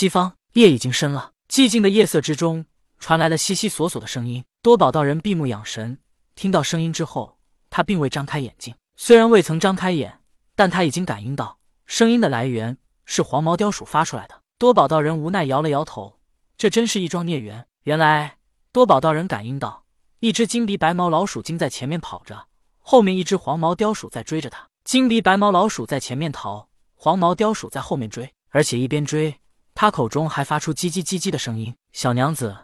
西方夜已经深了，寂静的夜色之中传来了悉悉索索的声音。多宝道人闭目养神，听到声音之后，他并未张开眼睛。虽然未曾张开眼，但他已经感应到声音的来源是黄毛雕鼠发出来的。多宝道人无奈摇了摇头，这真是一桩孽缘。原来多宝道人感应到一只金鼻白毛老鼠精在前面跑着，后面一只黄毛雕鼠在追着他。金鼻白毛老鼠在前面逃，黄毛雕鼠在后面追，而且一边追。他口中还发出叽叽叽叽的声音：“小娘子，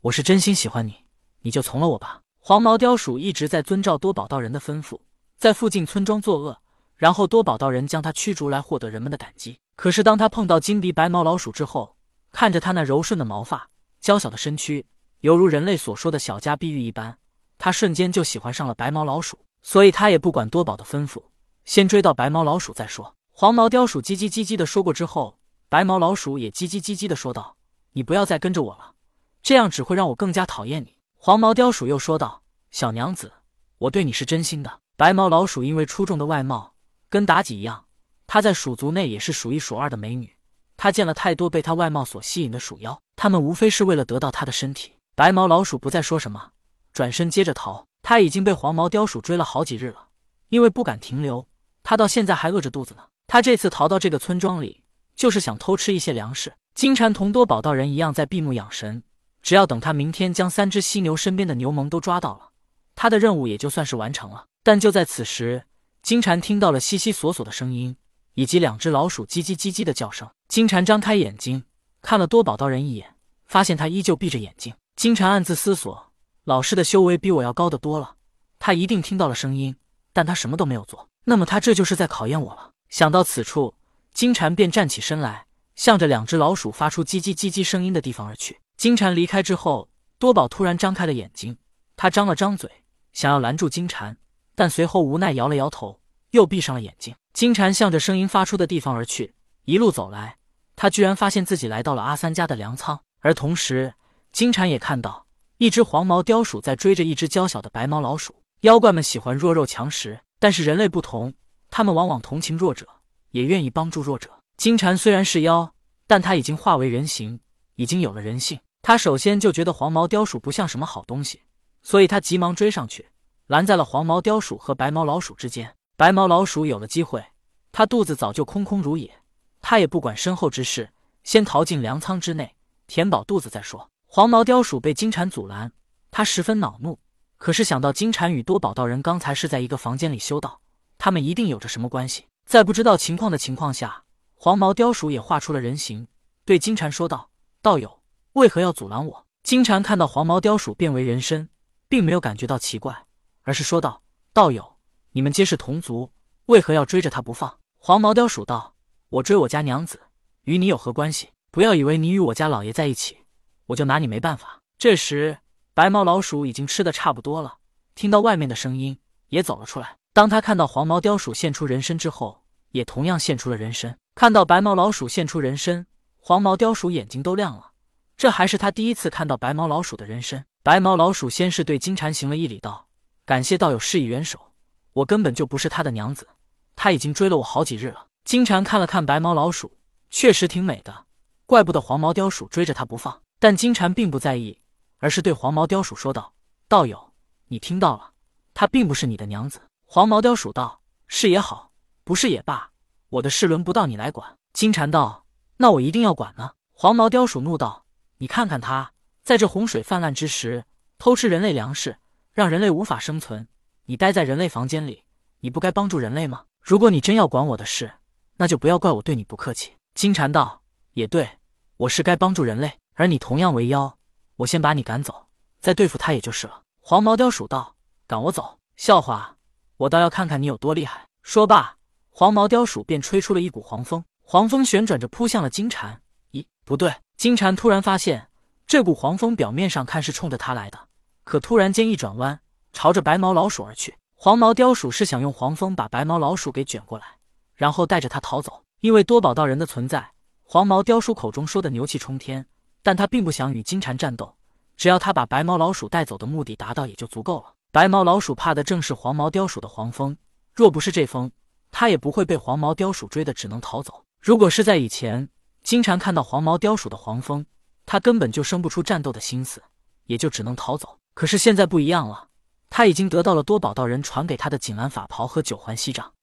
我是真心喜欢你，你就从了我吧。”黄毛雕鼠一直在遵照多宝道人的吩咐，在附近村庄作恶，然后多宝道人将他驱逐来获得人们的感激。可是当他碰到金鼻白毛老鼠之后，看着他那柔顺的毛发、娇小的身躯，犹如人类所说的小家碧玉一般，他瞬间就喜欢上了白毛老鼠。所以他也不管多宝的吩咐，先追到白毛老鼠再说。黄毛雕鼠叽叽叽叽的说过之后。白毛老鼠也叽叽叽叽的说道：“你不要再跟着我了，这样只会让我更加讨厌你。”黄毛雕鼠又说道：“小娘子，我对你是真心的。”白毛老鼠因为出众的外貌，跟妲己一样，她在鼠族内也是数一数二的美女。她见了太多被她外貌所吸引的鼠妖，他们无非是为了得到她的身体。白毛老鼠不再说什么，转身接着逃。他已经被黄毛雕鼠追了好几日了，因为不敢停留，他到现在还饿着肚子呢。他这次逃到这个村庄里。就是想偷吃一些粮食。金蝉同多宝道人一样在闭目养神，只要等他明天将三只犀牛身边的牛虻都抓到了，他的任务也就算是完成了。但就在此时，金蝉听到了悉悉索索的声音，以及两只老鼠叽叽叽叽的叫声。金蝉张开眼睛看了多宝道人一眼，发现他依旧闭着眼睛。金蝉暗自思索：老师的修为比我要高得多了，他一定听到了声音，但他什么都没有做。那么他这就是在考验我了。想到此处。金蝉便站起身来，向着两只老鼠发出叽叽叽叽声音的地方而去。金蝉离开之后，多宝突然张开了眼睛，他张了张嘴，想要拦住金蝉，但随后无奈摇了摇头，又闭上了眼睛。金蝉向着声音发出的地方而去，一路走来，他居然发现自己来到了阿三家的粮仓，而同时，金蝉也看到一只黄毛雕鼠在追着一只娇小的白毛老鼠。妖怪们喜欢弱肉强食，但是人类不同，他们往往同情弱者。也愿意帮助弱者。金蝉虽然是妖，但他已经化为人形，已经有了人性。他首先就觉得黄毛雕鼠不像什么好东西，所以他急忙追上去，拦在了黄毛雕鼠和白毛老鼠之间。白毛老鼠有了机会，他肚子早就空空如也，他也不管身后之事，先逃进粮仓之内，填饱肚子再说。黄毛雕鼠被金蝉阻拦，他十分恼怒。可是想到金蝉与多宝道人刚才是在一个房间里修道，他们一定有着什么关系。在不知道情况的情况下，黄毛雕鼠也画出了人形，对金蝉说道：“道友，为何要阻拦我？”金蝉看到黄毛雕鼠变为人身，并没有感觉到奇怪，而是说道：“道友，你们皆是同族，为何要追着他不放？”黄毛雕鼠道：“我追我家娘子，与你有何关系？不要以为你与我家老爷在一起，我就拿你没办法。”这时，白毛老鼠已经吃的差不多了，听到外面的声音，也走了出来。当他看到黄毛雕鼠现出人身之后，也同样现出了人身。看到白毛老鼠现出人身，黄毛雕鼠眼睛都亮了。这还是他第一次看到白毛老鼠的人身。白毛老鼠先是对金蝉行了一礼，道：“感谢道友施以援手，我根本就不是他的娘子，他已经追了我好几日了。”金蝉看了看白毛老鼠，确实挺美的，怪不得黄毛雕鼠追着他不放。但金蝉并不在意，而是对黄毛雕鼠说道：“道友，你听到了，她并不是你的娘子。”黄毛雕鼠道：“是也好，不是也罢，我的事轮不到你来管。”金蝉道：“那我一定要管呢。”黄毛雕鼠怒道：“你看看他，在这洪水泛滥之时偷吃人类粮食，让人类无法生存。你待在人类房间里，你不该帮助人类吗？如果你真要管我的事，那就不要怪我对你不客气。”金蝉道：“也对，我是该帮助人类，而你同样为妖，我先把你赶走，再对付他也就是了。”黄毛雕鼠道：“赶我走？笑话！”我倒要看看你有多厉害！说罢，黄毛雕鼠便吹出了一股黄风，黄风旋转着扑向了金蝉。咦，不对！金蝉突然发现，这股黄风表面上看是冲着他来的，可突然间一转弯，朝着白毛老鼠而去。黄毛雕鼠是想用黄风把白毛老鼠给卷过来，然后带着它逃走。因为多宝道人的存在，黄毛雕鼠口中说的牛气冲天，但他并不想与金蝉战斗，只要他把白毛老鼠带走的目的达到，也就足够了。白毛老鼠怕的正是黄毛雕鼠的黄蜂，若不是这风，它也不会被黄毛雕鼠追的，只能逃走。如果是在以前，经常看到黄毛雕鼠的黄蜂，它根本就生不出战斗的心思，也就只能逃走。可是现在不一样了，它已经得到了多宝道人传给他的锦兰法袍和九环锡杖。